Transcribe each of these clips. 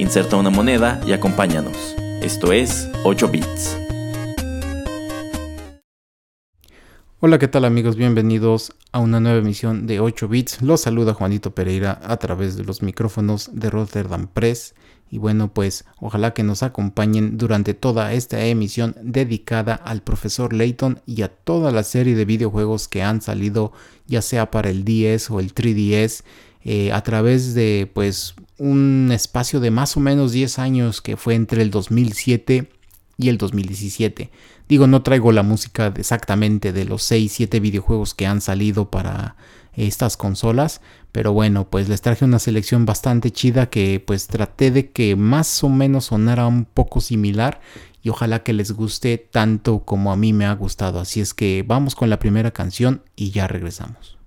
Inserta una moneda y acompáñanos. Esto es 8 bits. Hola, ¿qué tal amigos? Bienvenidos a una nueva emisión de 8 bits. Los saluda Juanito Pereira a través de los micrófonos de Rotterdam Press. Y bueno, pues ojalá que nos acompañen durante toda esta emisión dedicada al profesor Layton y a toda la serie de videojuegos que han salido ya sea para el 10 o el 3DS eh, a través de pues un espacio de más o menos 10 años que fue entre el 2007 y el 2017. Digo, no traigo la música exactamente de los 6, 7 videojuegos que han salido para estas consolas, pero bueno, pues les traje una selección bastante chida que pues traté de que más o menos sonara un poco similar y ojalá que les guste tanto como a mí me ha gustado. Así es que vamos con la primera canción y ya regresamos.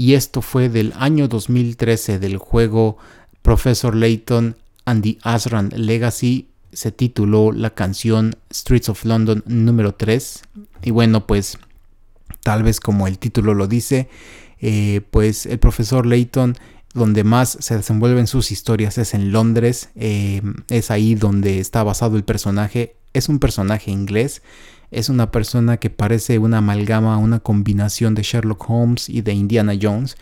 Y esto fue del año 2013 del juego Professor Layton and the Asran Legacy. Se tituló la canción Streets of London número 3. Y bueno, pues tal vez como el título lo dice, eh, pues el profesor Layton donde más se desenvuelven sus historias es en Londres. Eh, es ahí donde está basado el personaje. Es un personaje inglés. Es una persona que parece una amalgama, una combinación de Sherlock Holmes y de Indiana Jones.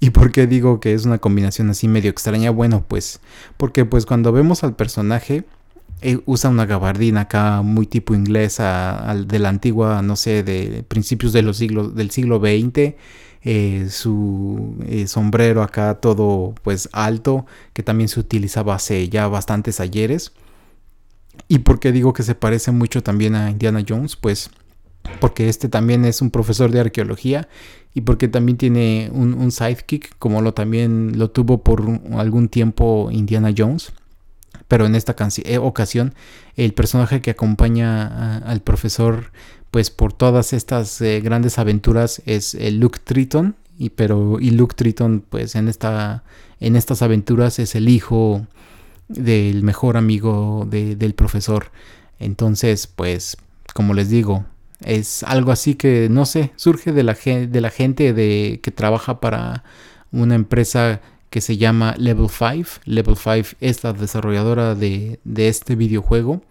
¿Y por qué digo que es una combinación así medio extraña? Bueno, pues porque pues cuando vemos al personaje eh, usa una gabardina acá muy tipo inglesa de la antigua, no sé, de principios de los siglos, del siglo XX. Eh, su eh, sombrero acá todo pues alto que también se utilizaba hace ya bastantes ayeres. ¿Y por qué digo que se parece mucho también a Indiana Jones? Pues porque este también es un profesor de arqueología y porque también tiene un, sidekick como lo también lo tuvo por algún tiempo Indiana Jones pero en esta eh, ocasión el personaje que acompaña al profesor pues por todas estas eh, grandes aventuras es el Luke Triton y pero y Luke Triton pues en esta en estas aventuras es el hijo del mejor amigo del profesor entonces pues como les digo es algo así que no sé surge de la, de la gente de que trabaja para una empresa que se llama Level 5. Level 5 es la desarrolladora de, este videojuego.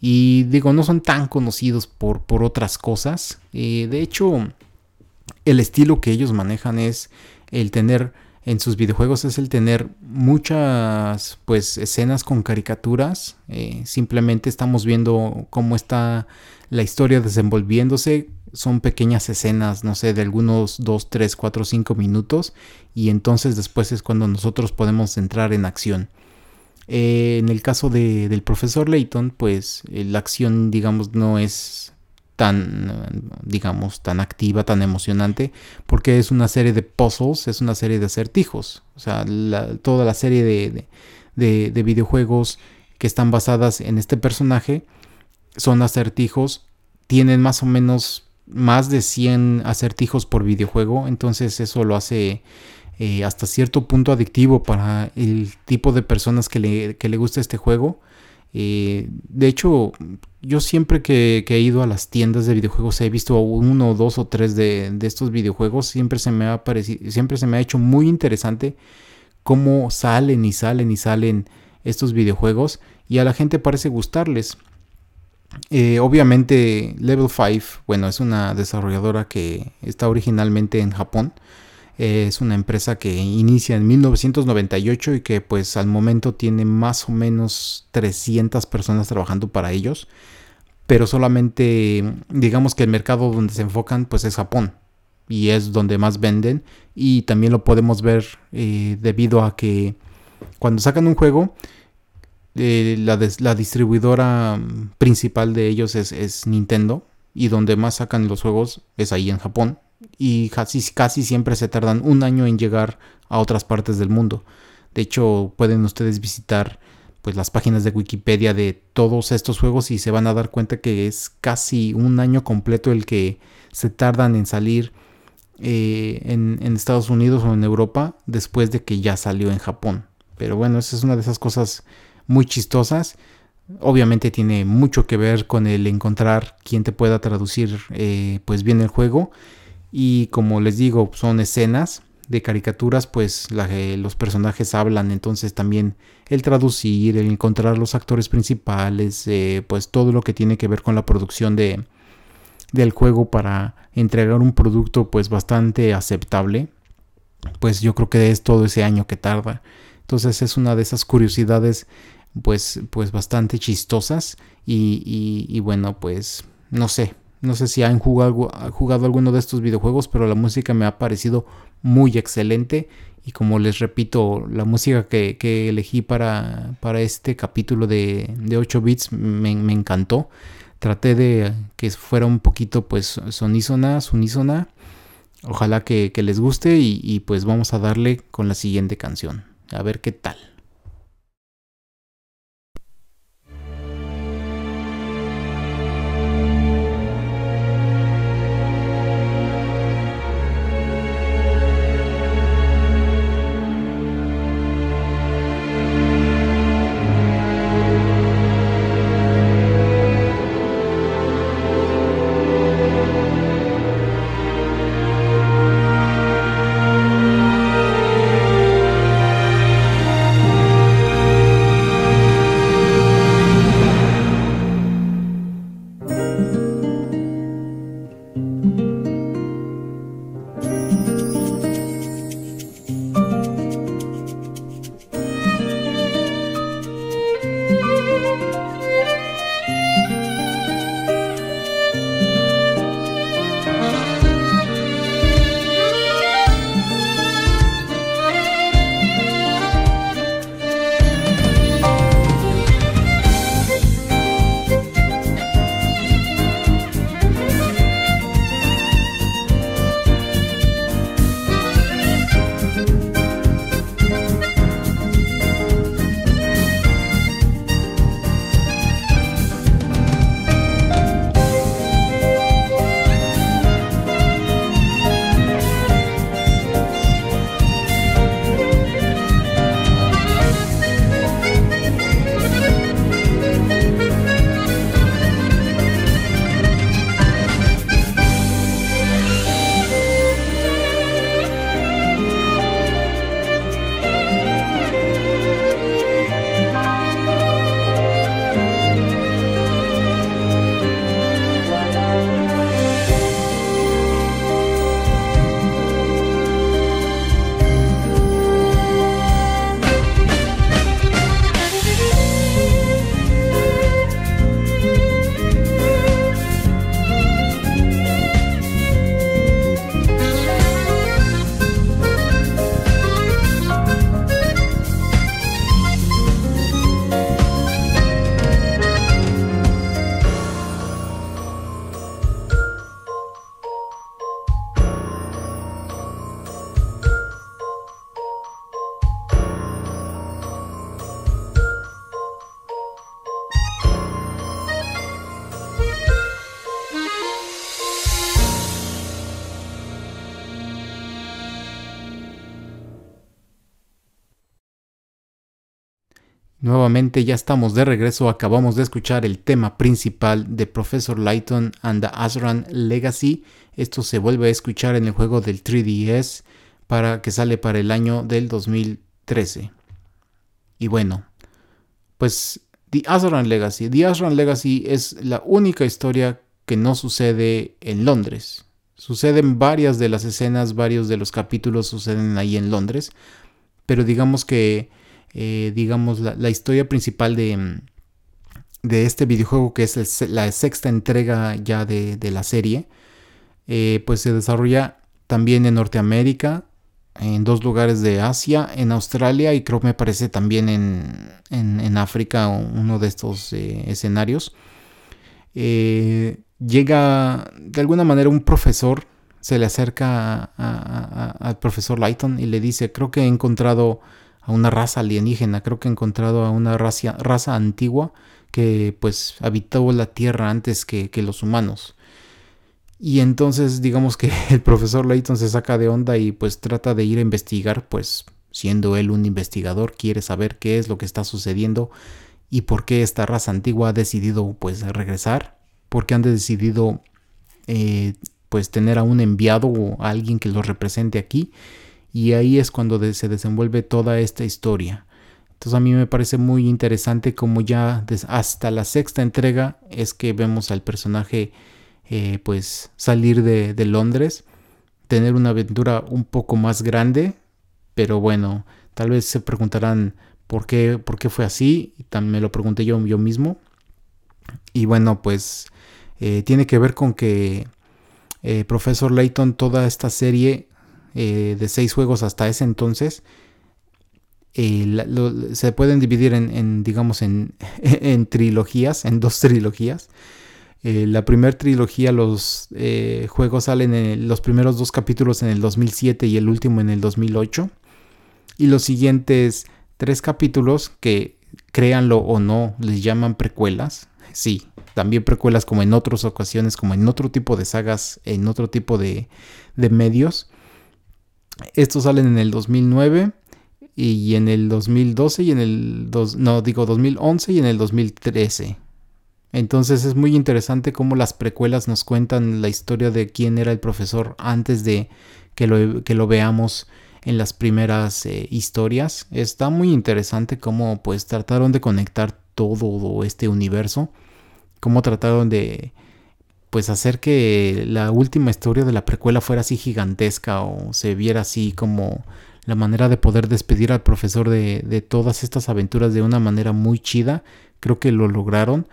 Y digo, no son tan conocidos por, por otras cosas. Eh, de hecho, el estilo que ellos manejan es el tener en sus videojuegos es el tener muchas pues escenas con caricaturas. Eh, simplemente estamos viendo cómo está la historia desenvolviéndose son pequeñas escenas, no sé, de algunos 2, 3, 4, 5 minutos y entonces después es cuando nosotros podemos entrar en acción. Eh, en el caso de, del profesor Layton, pues eh, la acción, digamos, no es tan, digamos, tan activa, tan emocionante, porque es una serie de puzzles, es una serie de acertijos. O sea, toda la serie de, de, de videojuegos que están basadas en este personaje son acertijos, tienen más o menos más de 100 acertijos por videojuego, entonces eso lo hace eh, hasta cierto punto adictivo para el tipo de personas que le, que le gusta este juego. Eh, de hecho, yo siempre que, he ido a las tiendas de videojuegos he visto uno, dos o tres de, estos videojuegos. Siempre se, me ha parecido, siempre se me ha hecho muy interesante cómo salen y salen y salen estos videojuegos y a la gente parece gustarles. Eh, obviamente Level 5, bueno, es una desarrolladora que está originalmente en Japón. Es una empresa que inicia en 1998 y que pues al momento tiene más o menos 300 personas trabajando para ellos. Pero solamente digamos que el mercado donde se enfocan pues es Japón. Y es donde más venden. Y también lo podemos ver eh, debido a que cuando sacan un juego eh, la, la, distribuidora principal de ellos es, Nintendo y donde más sacan los juegos es ahí en Japón y casi, casi siempre se tardan un año en llegar a otras partes del mundo. De hecho, pueden ustedes visitar pues las páginas de Wikipedia de todos estos juegos y se van a dar cuenta que es casi un año completo el que se tardan en salir eh, en, Estados Unidos o en Europa después de que ya salió en Japón. Pero bueno, esa es una de esas cosas muy chistosas. Obviamente tiene mucho que ver con el encontrar quien te pueda traducir eh, pues bien el juego. Y como les digo, son escenas de caricaturas, pues los personajes hablan, entonces también el traducir, el encontrar los actores principales, eh, pues todo lo que tiene que ver con la producción de, del juego para entregar un producto pues bastante aceptable, pues yo creo que es todo ese año que tarda. Entonces es una de esas curiosidades pues, pues bastante chistosas y, bueno, pues no sé, no sé si han jugado, jugado alguno de estos videojuegos, pero la música me ha parecido muy excelente y como les repito, la música que, elegí para, para, este capítulo de, de 8 bits me, encantó. Traté de que fuera un poquito pues sonísona, unísona. Ojalá que, les guste y pues vamos a darle con la siguiente canción. A ver qué tal. Nuevamente ya estamos de regreso, acabamos de escuchar el tema principal de Professor Lighton and the Azran Legacy. Esto se vuelve a escuchar en el juego del 3DS para que sale para el año del 2013. Y bueno, pues The Azran Legacy. The Azran Legacy es la única historia que no sucede en Londres. Suceden varias de las escenas, varios de los capítulos suceden ahí en Londres, pero digamos que eh, digamos, la, historia principal de, mm, de, este videojuego, que es la sexta entrega ya de, la serie, eh, pues se desarrolla también en Norteamérica, en dos lugares de Asia, en Australia y creo me parece también en, en, África uno de estos eh, escenarios. llega de alguna manera un profesor, se le acerca al profesor Lighton y le dice, creo que he encontrado a una raza alienígena, creo que he encontrado a una raza, raza antigua que pues habitó la Tierra antes que, los humanos. Y entonces digamos que el profesor Layton se saca de onda y pues trata de ir a investigar, pues siendo él un investigador, quiere saber qué es lo que está sucediendo y por qué esta raza antigua ha decidido pues regresar, porque han decidido eh, pues tener a un enviado o a alguien que los represente aquí y ahí es cuando se desenvuelve toda esta historia. Entonces a mí me parece muy interesante como ya hasta la sexta entrega es que vemos al personaje eh, pues salir de, Londres, tener una aventura un poco más grande, pero bueno, tal vez se preguntarán por qué, por qué fue así, y también me lo pregunté yo, yo mismo. Y bueno, pues eh, tiene que ver con que eh, Profesor Layton toda esta serie eh, de seis juegos hasta ese entonces, eh, se pueden dividir en, digamos, en, trilogías, en dos trilogías. Eh, la primera trilogía, los juegos salen en los primeros dos capítulos en el 2007 y el último en el 2008. Y los siguientes tres capítulos, que créanlo o no, les llaman precuelas. Sí, también precuelas como en otras ocasiones, como en otro tipo de sagas, en otro tipo de, de medios. Estos salen en el 2009 y en el 2012 y en el no digo 2011 y en el 2013. Entonces es muy interesante cómo las precuelas nos cuentan la historia de quién era el profesor antes de que lo, que lo veamos en las primeras eh, historias. Está muy interesante cómo pues trataron de conectar todo este universo, cómo trataron de pues hacer que la última historia de la precuela fuera así gigantesca o se viera así como la manera de poder despedir al profesor de, todas estas aventuras de una manera muy chida. Creo que lo lograron.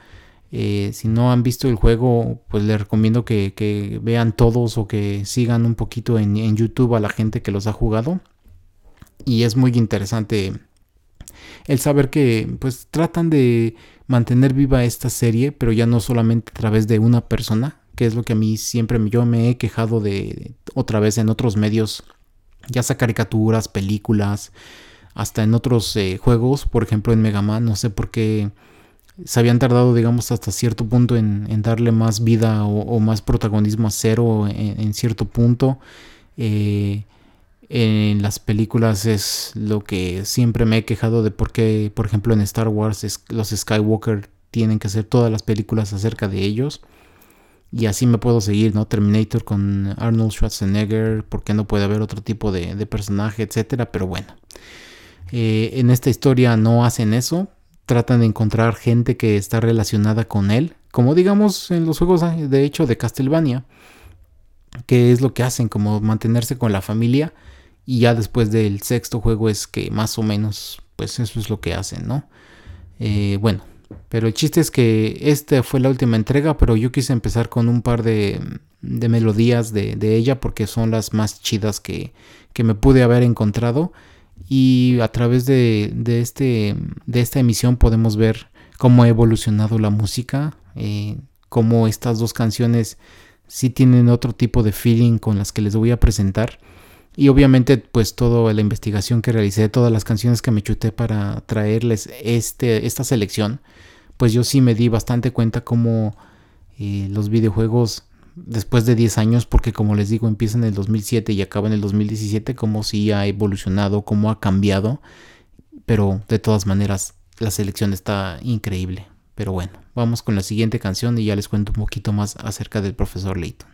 Eh, si no han visto el juego, pues les recomiendo que, vean todos o que sigan un poquito en, YouTube a la gente que los ha jugado. Y es muy interesante el saber que pues tratan de mantener viva esta serie, pero ya no solamente a través de una persona, que es lo que a mí siempre yo me he quejado de otra vez en otros medios, ya sea caricaturas, películas, hasta en otros eh, juegos, por ejemplo en Mega Man, no sé por qué se habían tardado, digamos, hasta cierto punto en, darle más vida o, más protagonismo a Cero en, cierto punto. Eh, en las películas es lo que siempre me he quejado de por qué, por ejemplo, en Star Wars los Skywalker tienen que hacer todas las películas acerca de ellos. Y así me puedo seguir, ¿no? Terminator con Arnold Schwarzenegger, porque no puede haber otro tipo de, personaje, etcétera. Pero bueno, eh, en esta historia no hacen eso. Tratan de encontrar gente que está relacionada con él, como digamos en los juegos de hecho de Castlevania, que es lo que hacen, como mantenerse con la familia y ya después del sexto juego es que más o menos, pues eso es lo que hacen, ¿no? Eh, bueno, pero el chiste es que esta fue la última entrega, pero yo quise empezar con un par de, de melodías de, de, ella porque son las más chidas que, que, me pude haber encontrado. Y a través de, de, este, de esta emisión podemos ver cómo ha evolucionado la música, eh, cómo estas dos canciones sí tienen otro tipo de feeling con las que les voy a presentar. Y obviamente, pues toda la investigación que realicé, todas las canciones que me chuté para traerles este, esta selección, pues yo sí me di bastante cuenta cómo eh, los videojuegos después de 10 años, porque como les digo, empieza en el 2007 y acaba en el 2017, cómo sí ha evolucionado, cómo ha cambiado, pero de todas maneras la selección está increíble. Pero bueno, vamos con la siguiente canción y ya les cuento un poquito más acerca del profesor Layton.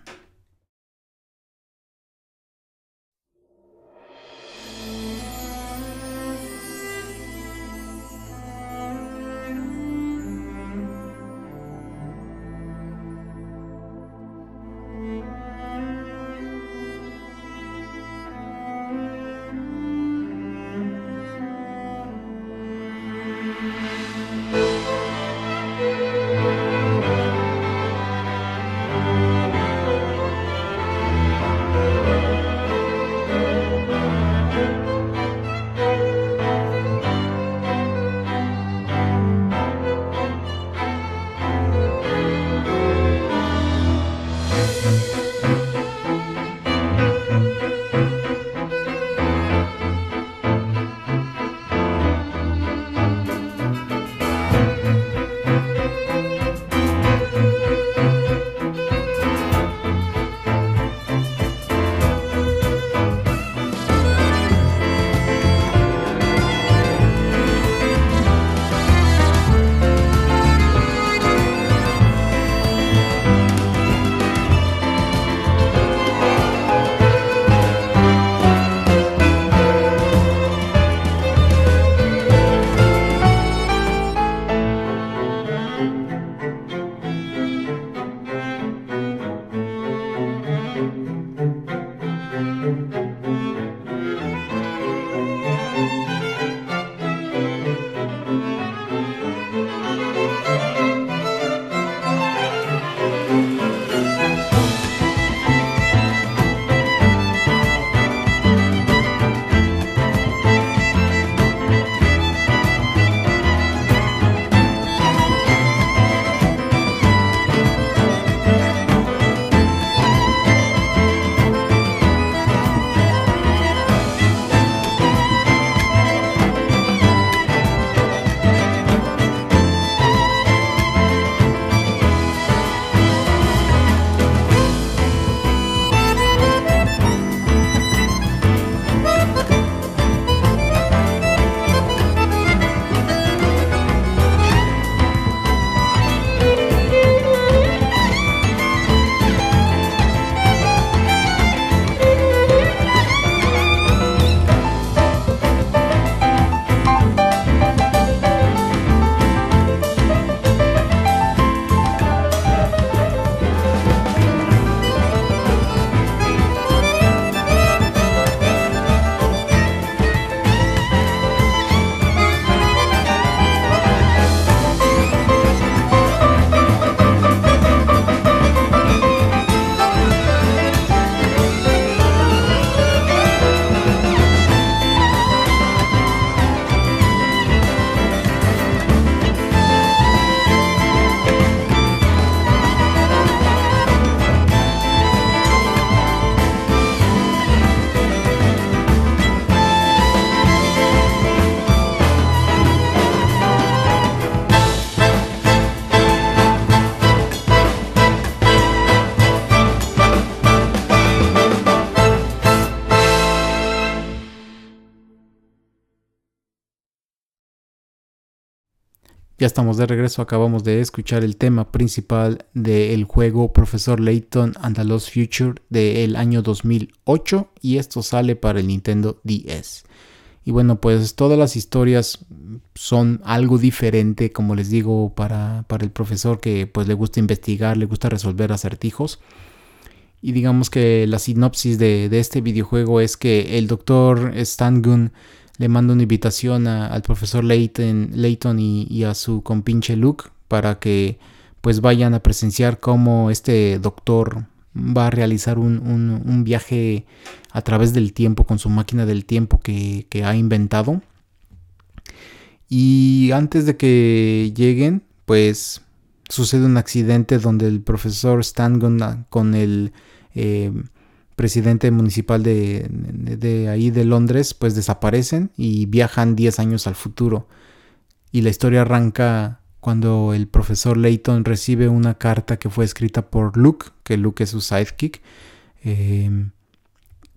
Ya estamos de regreso, acabamos de escuchar el tema principal del juego Profesor Layton and the Lost Future del año 2008 y esto sale para el Nintendo DS. Y bueno, pues todas las historias son algo diferente, como les digo, para, para el profesor que pues le gusta investigar, le gusta resolver acertijos. Y digamos que la sinopsis de, de este videojuego es que el doctor Stan Gunn le manda una invitación al profesor Layton, y, a su compinche Luke para que pues vayan a presenciar cómo este doctor va a realizar un, viaje a través del tiempo con su máquina del tiempo que, ha inventado. Y antes de que lleguen, pues sucede un accidente donde el profesor Stan con el eh, presidente municipal de, ahí de Londres, pues desaparecen y viajan 10 años al futuro. Y la historia arranca cuando el profesor Layton recibe una carta que fue escrita por Luke, que Luke es su sidekick, em,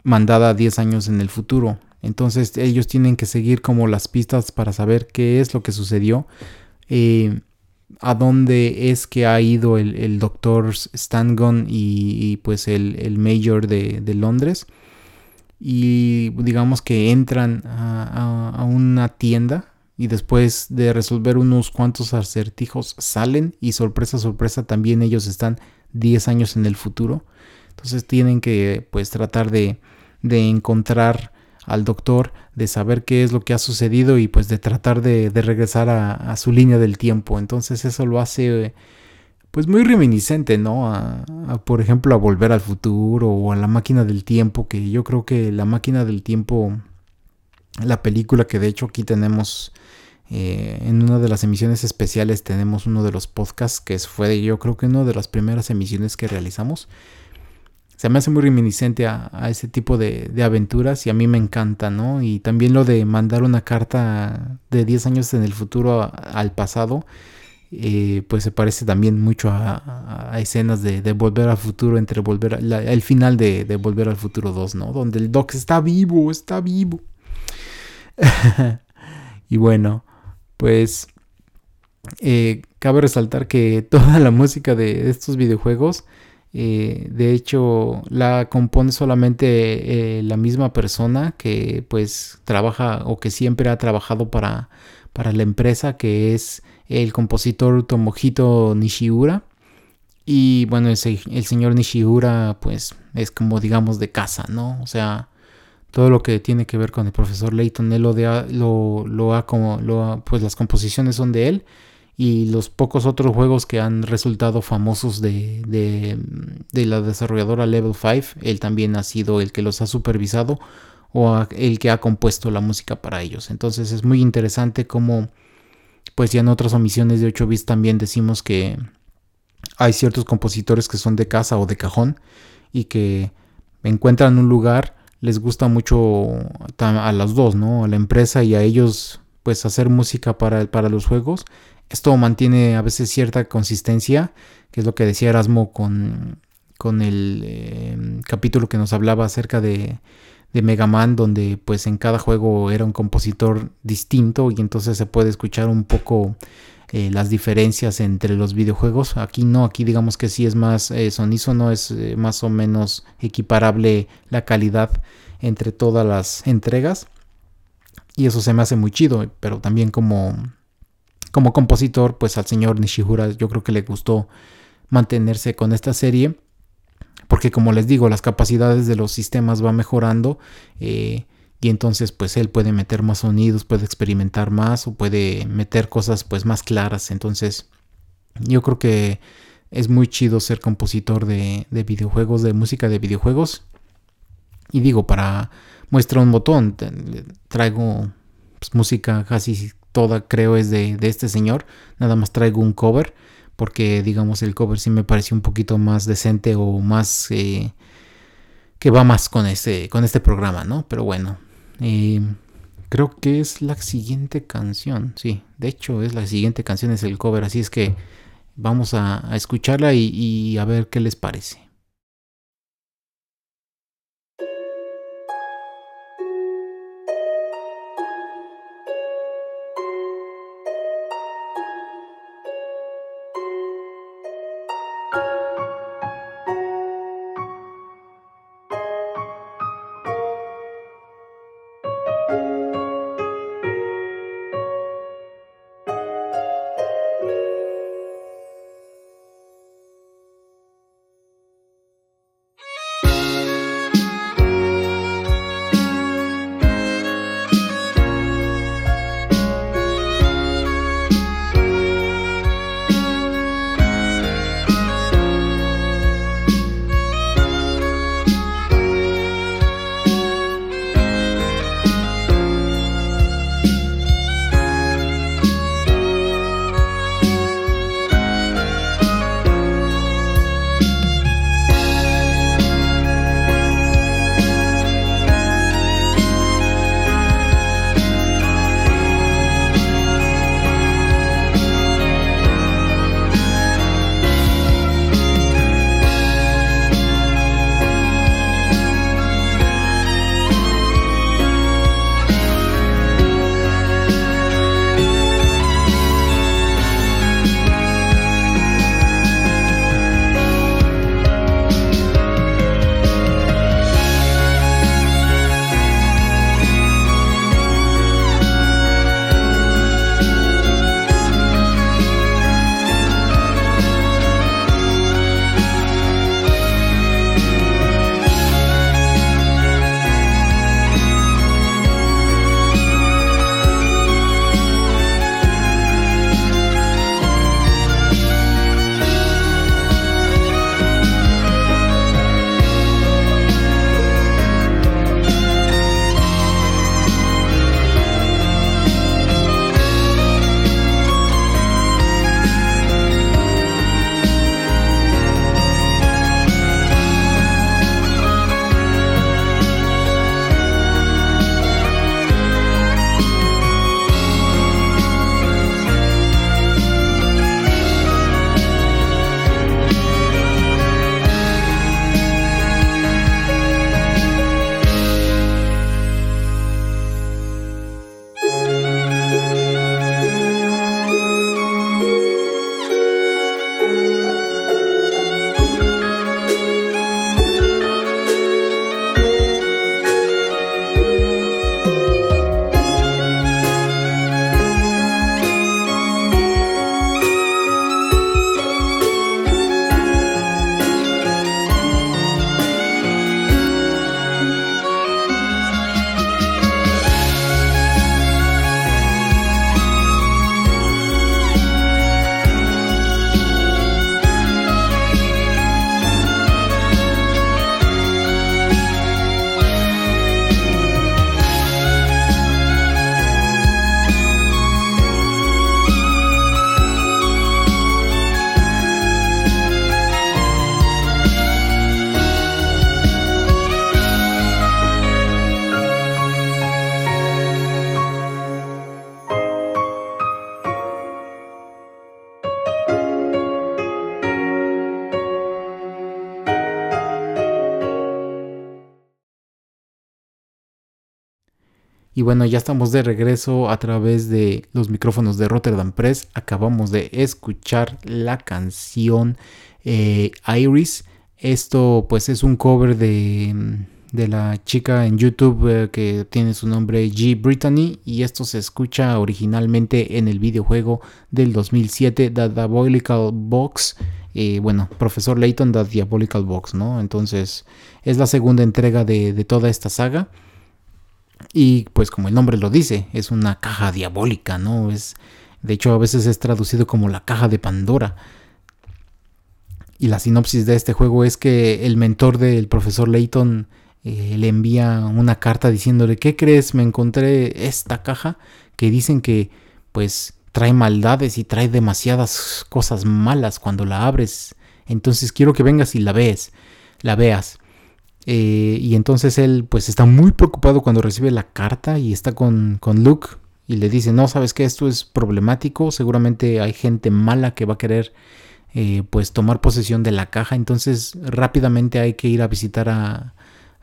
mandada 10 años en el futuro. Entonces ellos tienen que seguir como las pistas para saber qué es lo que sucedió. Eh, a dónde es que ha ido el, doctor Stangon y, pues el, mayor de, Londres. Y digamos que entran a, una tienda y después de resolver unos cuantos acertijos salen y sorpresa, sorpresa, también ellos están 10 años en el futuro. Entonces tienen que pues tratar de, de encontrar al doctor, de saber qué es lo que ha sucedido y pues de tratar de, regresar a, su línea del tiempo. Entonces eso lo hace pues muy reminiscente, ¿no? A, por ejemplo a Volver al Futuro o a La Máquina del Tiempo, que yo creo que La Máquina del Tiempo, la película que de hecho aquí tenemos eh, en una de las emisiones especiales tenemos uno de los podcasts que fue yo creo que una de las primeras emisiones que realizamos se me hace muy reminiscente a, ese tipo de, aventuras y a mí me encanta, ¿no? Y también lo de mandar una carta de 10 años en el futuro al pasado, eh, pues se parece también mucho a, escenas de, Volver al Futuro, entre Volver, el final de, Volver al Futuro 2, ¿no? Donde el Doc está vivo, está vivo. y bueno, pues eh, cabe resaltar que toda la música de estos videojuegos eh, de hecho, la compone solamente eh, la misma persona que pues trabaja o que siempre ha trabajado para, para la empresa, que es el compositor Tomohito Nishiura. Y bueno, el, el señor Nishiura pues es como digamos de casa, ¿no? O sea, todo lo que tiene que ver con el profesor Layton, él lo, lo, lo ha como, lo pues las composiciones son de él y los pocos otros juegos que han resultado famosos de, de, la desarrolladora Level 5, él también ha sido el que los ha supervisado o el que ha compuesto la música para ellos. Entonces es muy interesante como pues ya en otras omisiones de 8 bits también decimos que hay ciertos compositores que son de casa o de cajón y que encuentran un lugar, les gusta mucho a los dos, ¿no? A la empresa y a ellos pues hacer música para, para los juegos esto mantiene a veces cierta consistencia, que es lo que decía Erasmo con, con el em, capítulo que nos hablaba acerca de, de Mega Man, donde pues en cada juego era un compositor distinto y entonces se puede escuchar un poco eh, las diferencias entre los videojuegos. Aquí no, aquí digamos que sí es más eh, sonizo, no es eh, más o menos equiparable la calidad entre todas las entregas. Y eso se me hace muy chido, pero también como como compositor, pues al señor Nishihura yo creo que le gustó mantenerse con esta serie, porque como les digo, las capacidades de los sistemas van mejorando eh, y entonces pues él puede meter más sonidos, puede experimentar más o puede meter cosas pues más claras. Entonces yo creo que es muy chido ser compositor de, videojuegos, de música de videojuegos. Y digo, para muestra un botón, traigo pues, música casi toda creo es de, este señor. Nada más traigo un cover porque digamos el cover sí me pareció un poquito más decente o más eh, que va más con este, con este programa, ¿no? Pero bueno, eh, creo que es la siguiente canción, sí, de hecho es la siguiente canción, es el cover, así es que vamos a, escucharla y a ver qué les parece. Y bueno, ya estamos de regreso a través de los micrófonos de Rotterdam Press. Acabamos de escuchar la canción eh, Iris. Esto pues es un cover de, de la chica en YouTube eh, que tiene su nombre G. Brittany y esto se escucha originalmente en el videojuego del 2007 The Diabolical Box. Eh, bueno, Profesor Layton The Diabolical Box, ¿no? Entonces es la segunda entrega de, de toda esta saga. Y pues como el nombre lo dice, es una caja diabólica, ¿no? Es, de hecho, a veces es traducido como la caja de Pandora. Y la sinopsis de este juego es que el mentor del profesor Layton eh, le envía una carta diciéndole, ¿qué crees? Me encontré esta caja que dicen que pues trae maldades y trae demasiadas cosas malas cuando la abres. Entonces quiero que vengas y la veas, la veas. Eh, y entonces él pues está muy preocupado cuando recibe la carta y está con, con Luke y le dice, no, sabes que esto es problemático, seguramente hay gente mala que va a querer eh, pues tomar posesión de la caja, entonces rápidamente hay que ir a visitar a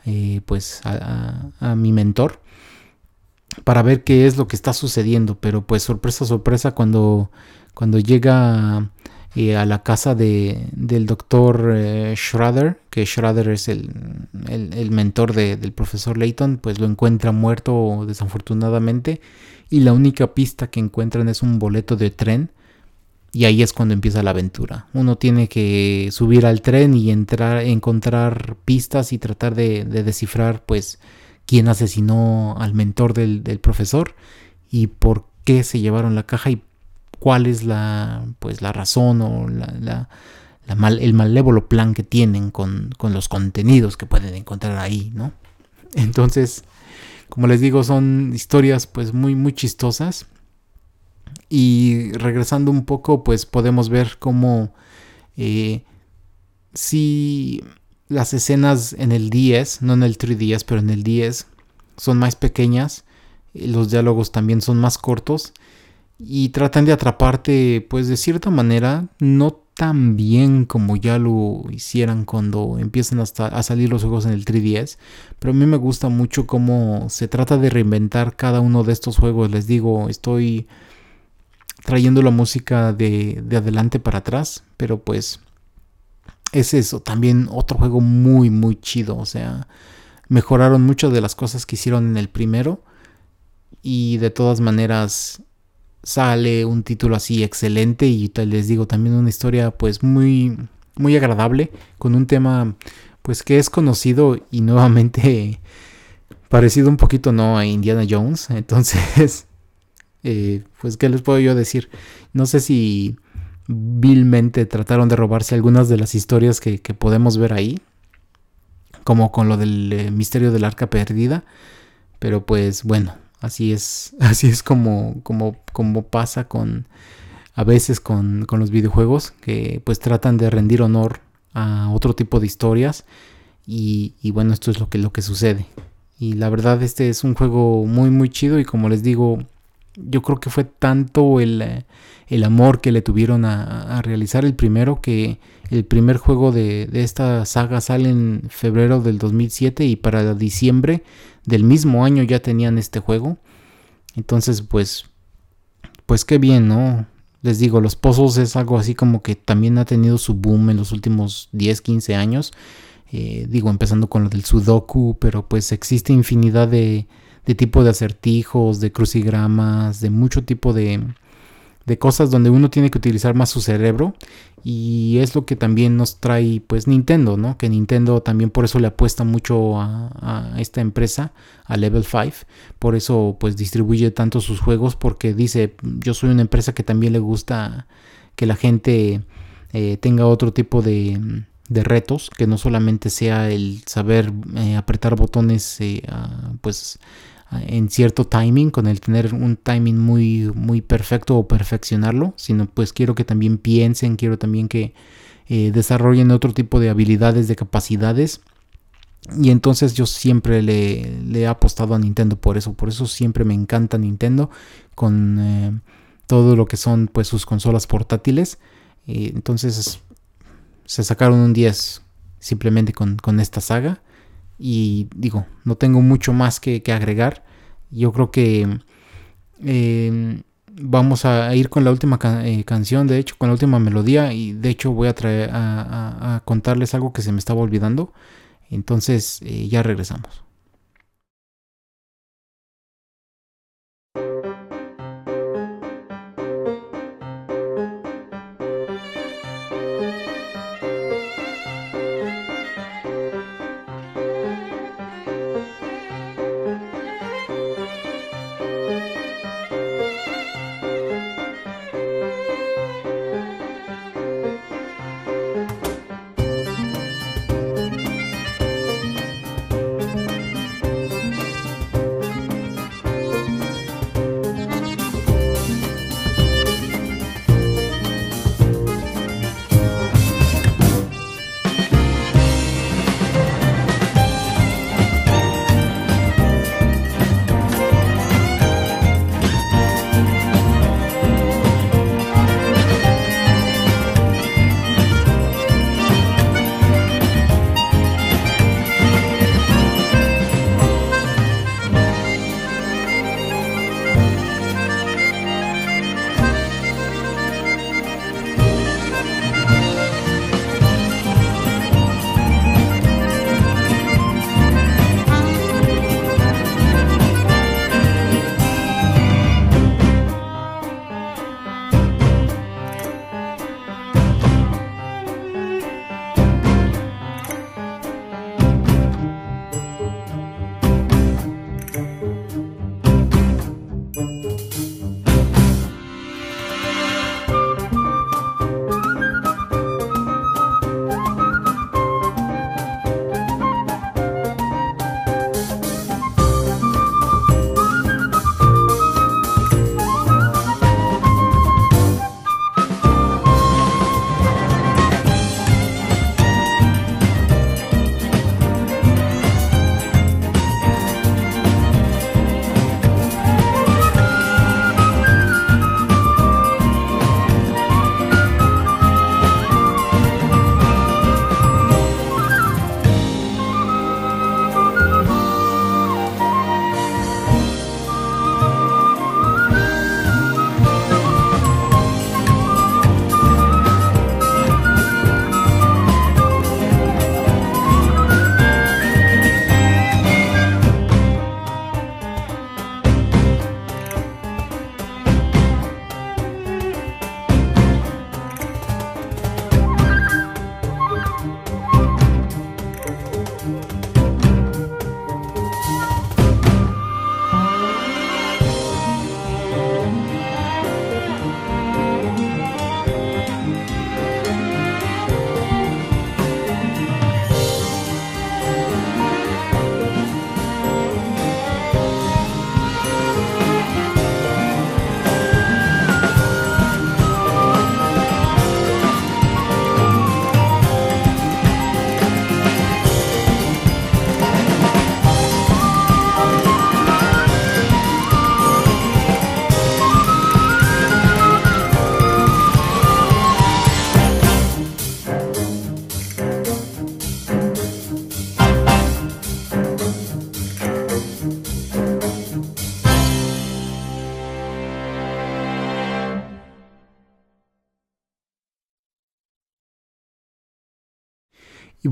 eh, pues a, a, mi mentor para ver qué es lo que está sucediendo, pero pues sorpresa, sorpresa cuando, cuando llega a la casa de, del doctor eh, Schrader, que Schrader es el, el, mentor de, del profesor Layton, pues lo encuentra muerto desafortunadamente y la única pista que encuentran es un boleto de tren y ahí es cuando empieza la aventura. Uno tiene que subir al tren y entrar, encontrar pistas y tratar de, de descifrar pues quién asesinó al mentor del, del profesor y por qué se llevaron la caja y cuál es la, pues, la razón o la, el malévolo plan que tienen con, los contenidos que pueden encontrar ahí, ¿no? Entonces, como les digo, son historias pues muy, muy chistosas. Y regresando un poco, pues podemos ver cómo eh, si las escenas en el 10, no en el 3DS, pero en el 10, son más pequeñas, los diálogos también son más cortos y tratan de atraparte pues de cierta manera no tan bien como ya lo hicieran cuando empiezan a salir los juegos en el 3DS pero a mí me gusta mucho cómo se trata de reinventar cada uno de estos juegos. Les digo estoy trayendo la música de, de adelante para atrás pero pues es eso también otro juego muy muy chido. O sea mejoraron muchas de las cosas que hicieron en el primero y de todas maneras sale un título así excelente y les digo también una historia pues muy muy agradable con un tema pues que es conocido y nuevamente parecido un poquito no a Indiana Jones. Entonces eh, pues qué les puedo yo decir no sé si vilmente trataron de robarse algunas de las historias que, podemos ver ahí como con lo del eh, misterio del arca perdida pero pues bueno Así es, así es como, como, como pasa con a veces con, con, los videojuegos que pues tratan de rendir honor a otro tipo de historias y, y, bueno esto es lo que, lo que sucede. Y la verdad este es un juego muy muy chido y como les digo yo creo que fue tanto el, el amor que le tuvieron a, a, realizar el primero que el primer juego de, de, esta saga sale en febrero del 2007 y para diciembre del mismo año ya tenían este juego. Entonces, pues, pues qué bien, ¿no? Les digo, los pozos es algo así como que también ha tenido su boom en los últimos 10, 15 años. Eh, digo, empezando con lo del Sudoku, pero pues existe infinidad de, de tipo de acertijos, de crucigramas, de mucho tipo de, de cosas donde uno tiene que utilizar más su cerebro y es lo que también nos trae pues Nintendo, ¿no? Que Nintendo también por eso le apuesta mucho a, esta empresa, a Level 5, por eso pues distribuye tanto sus juegos porque dice yo soy una empresa que también le gusta que la gente eh, tenga otro tipo de, de, retos, que no solamente sea el saber eh, apretar botones eh, pues en cierto timing, con el tener un timing muy, muy perfecto o perfeccionarlo, sino pues quiero que también piensen, quiero también que eh, desarrollen otro tipo de habilidades, de capacidades. Y entonces yo siempre le, le, he apostado a Nintendo por eso, por eso siempre me encanta Nintendo con eh, todo lo que son pues sus consolas portátiles. Eh, entonces se sacaron un 10 simplemente con, con esta saga. Y digo, no tengo mucho más que, agregar. Yo creo que eh, vamos a ir con la última eh, canción, de hecho, con la última melodía. Y de hecho voy a, traer, a, contarles algo que se me estaba olvidando. Entonces eh, ya regresamos.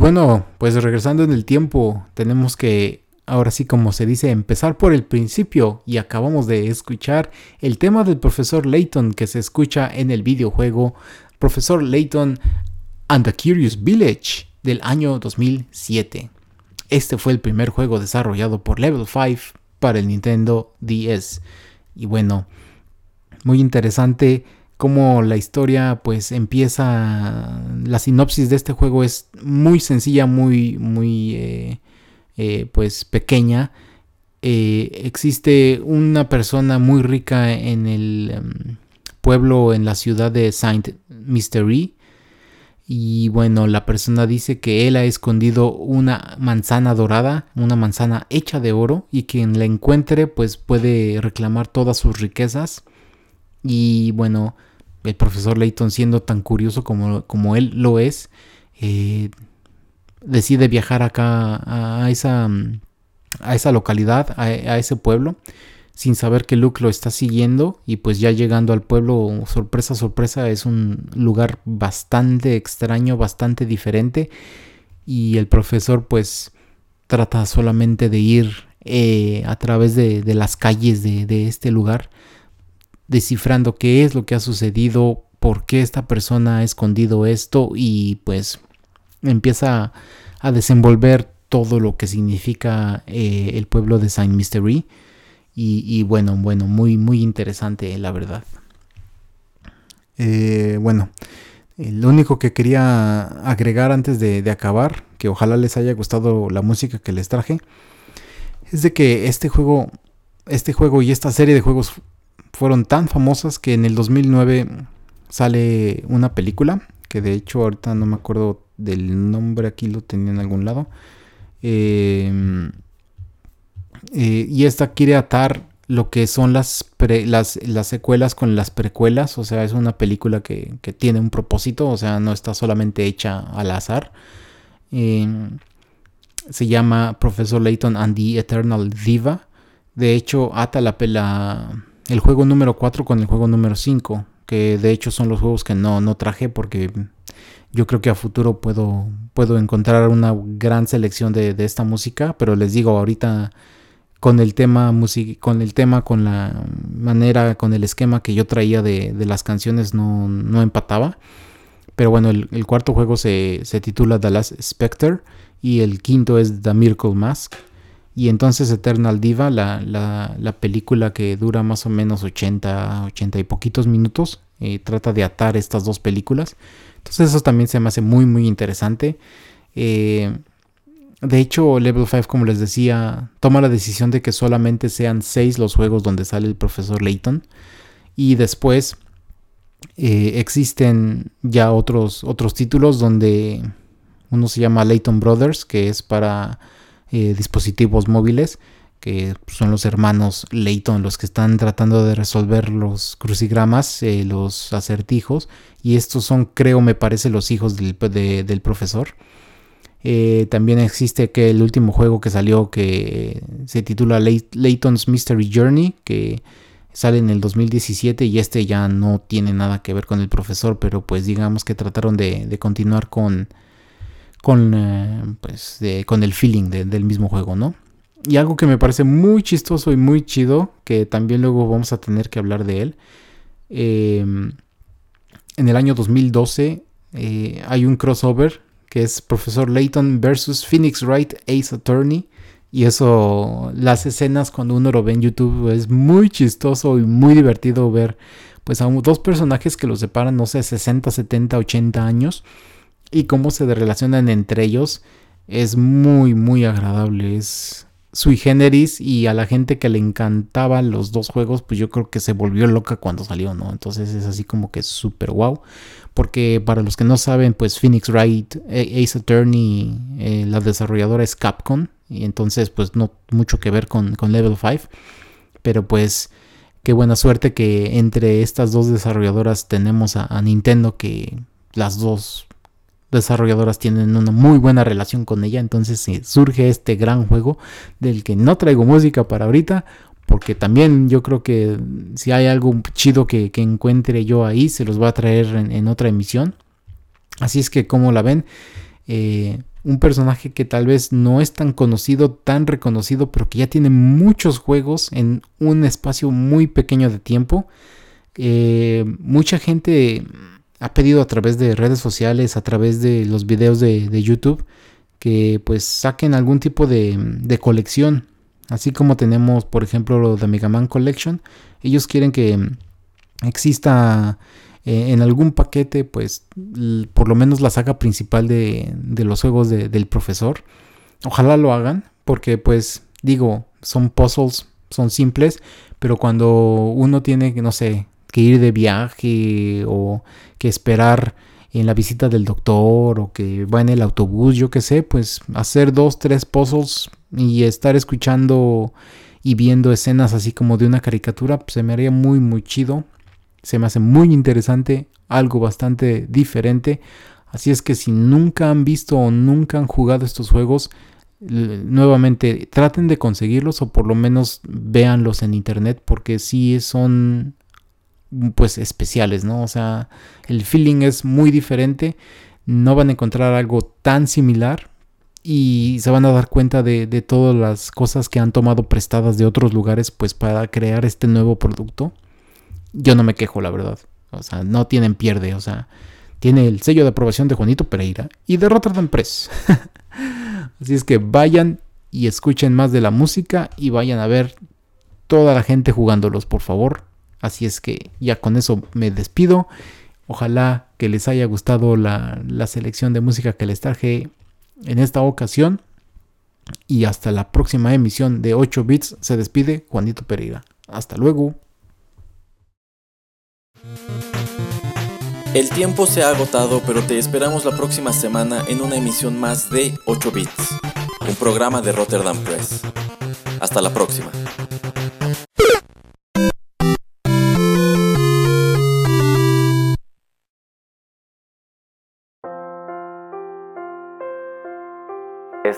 Bueno, pues regresando en el tiempo, tenemos que, ahora sí como se dice, empezar por el principio y acabamos de escuchar el tema del profesor Layton que se escucha en el videojuego Profesor Layton and the Curious Village del año 2007. Este fue el primer juego desarrollado por Level 5 para el Nintendo DS. Y bueno, muy interesante cómo la historia pues empieza, la sinopsis de este juego es muy sencilla, muy, muy eh, eh, pues pequeña. Eh, existe una persona muy rica en el em, pueblo, en la ciudad de Saint Mystery. Y bueno, la persona dice que él ha escondido una manzana dorada, una manzana hecha de oro, y quien la encuentre pues puede reclamar todas sus riquezas. Y bueno, el profesor Layton, siendo tan curioso como, como él lo es, eh, decide viajar acá a esa, a esa localidad, a, ese pueblo, sin saber que Luke lo está siguiendo y pues ya llegando al pueblo, sorpresa, sorpresa, es un lugar bastante extraño, bastante diferente y el profesor pues trata solamente de ir eh, a través de, las calles de, de, este lugar, descifrando qué es lo que ha sucedido, por qué esta persona ha escondido esto y pues empieza a desenvolver todo lo que significa eh, el pueblo de Saint Mystery. Y, bueno, bueno, muy, muy interesante, la verdad. Eh, bueno, lo único que quería agregar antes de, acabar, que ojalá les haya gustado la música que les traje, es de que este juego, este juego y esta serie de juegos fueron tan famosas que en el 2009 sale una película, que de hecho ahorita no me acuerdo del nombre, aquí lo tenía en algún lado, Em, eh, y esta quiere atar lo que son las, las, secuelas con las precuelas. O sea, es una película que, tiene un propósito. O sea, no está solamente hecha al azar. Em, se llama Professor Layton and the Eternal Diva. De hecho, ata la, pela el juego número 4 con el juego número 5. Que de hecho son los juegos que no, no traje porque yo creo que a futuro puedo, puedo encontrar una gran selección de, esta música, pero les digo, ahorita con el tema con el tema, con la manera, con el esquema que yo traía de, las canciones no, no, empataba. Pero bueno, el, cuarto juego se, titula The Last Spectre y el quinto es The Miracle Mask. Y entonces Eternal Diva, la, la, película que dura más o menos 80, 80 y poquitos minutos, eh, trata de atar estas dos películas. Entonces eso también se me hace muy muy interesante. Eh, de hecho, Level 5, como les decía, toma la decisión de que solamente sean 6 los juegos donde sale el profesor Layton. Y después eh, existen ya otros, otros títulos donde uno se llama Layton Brothers, que es para eh, dispositivos móviles que son los hermanos Layton los que están tratando de resolver los crucigramas, eh, los acertijos, y estos son, creo, me parece, los hijos del, profesor. Eh, también existe que el último juego que salió que se titula Layton's Mystery Journey, que sale en el 2017 y este ya no tiene nada que ver con el profesor, pero pues digamos que trataron de, continuar con, con, eh, pues, con el feeling del mismo juego, ¿no? Y algo que me parece muy chistoso y muy chido, que también luego vamos a tener que hablar de él. Em, en el año 2012 eh, hay un crossover que es Profesor Layton versus Phoenix Wright Ace Attorney. Y eso, las escenas cuando uno lo ve en YouTube es muy chistoso y muy divertido ver pues a dos personajes que los separan, no sé, 60, 70, 80 años y cómo se relacionan entre ellos es muy, muy agradable. Es, sui generis y a la gente que le encantaban los dos juegos, pues yo creo que se volvió loca cuando salió, ¿no? Entonces es así como que súper wow. Porque para los que no saben, pues Phoenix Wright, Ace Attorney, eh, la desarrolladora es Capcom. Y entonces pues no mucho que ver con, Level 5. Pero pues qué buena suerte que entre estas dos desarrolladoras tenemos a Nintendo que las dos desarrolladoras tienen una muy buena relación con ella, entonces surge este gran juego del que no traigo música para ahorita, porque también yo creo que si hay algo chido que, encuentre yo ahí, se los voy a traer en, otra emisión. Así es que como la ven, eh, un personaje que tal vez no es tan conocido, tan reconocido, pero que ya tiene muchos juegos en un espacio muy pequeño de tiempo. Eh, mucha gente ha pedido a través de redes sociales, a través de los videos de, YouTube, que pues saquen algún tipo de, colección. Así como tenemos, por ejemplo, lo de Mega Man Collection. Ellos quieren que exista eh, en algún paquete, pues, por lo menos la saga principal de, los juegos del profesor. Ojalá lo hagan, porque pues, digo, son puzzles, son simples, pero cuando uno tiene, no sé, que ir de viaje o que esperar en la visita del doctor o que va en el autobús, yo qué sé, pues hacer dos, tres puzzles y estar escuchando y viendo escenas así como de una caricatura, pues se me haría muy, muy chido. Se me hace muy interesante, algo bastante diferente. Así es que si nunca han visto o nunca han jugado estos juegos, nuevamente traten de conseguirlos o por lo menos véanlos en internet porque sí son pues especiales, ¿no? O sea, el feeling es muy diferente, no van a encontrar algo tan similar y se van a dar cuenta de, de todas las cosas que han tomado prestadas de otros lugares pues para crear este nuevo producto. Yo no me quejo, la verdad. O sea, no tienen pierde, o sea, tiene el sello de aprobación de Juanito Pereira y de Rotterdam Press. Así es que vayan y escuchen más de la música y vayan a ver toda la gente jugándolos, por favor. Así es que ya con eso me despido. Ojalá que les haya gustado la, la selección de música que les traje en esta ocasión. Y hasta la próxima emisión de 8 bits se despide Juanito Pereira. Hasta luego. El tiempo se ha agotado, pero te esperamos la próxima semana en una emisión más de 8 Bits, un programa de Rotterdam Press. Hasta la próxima.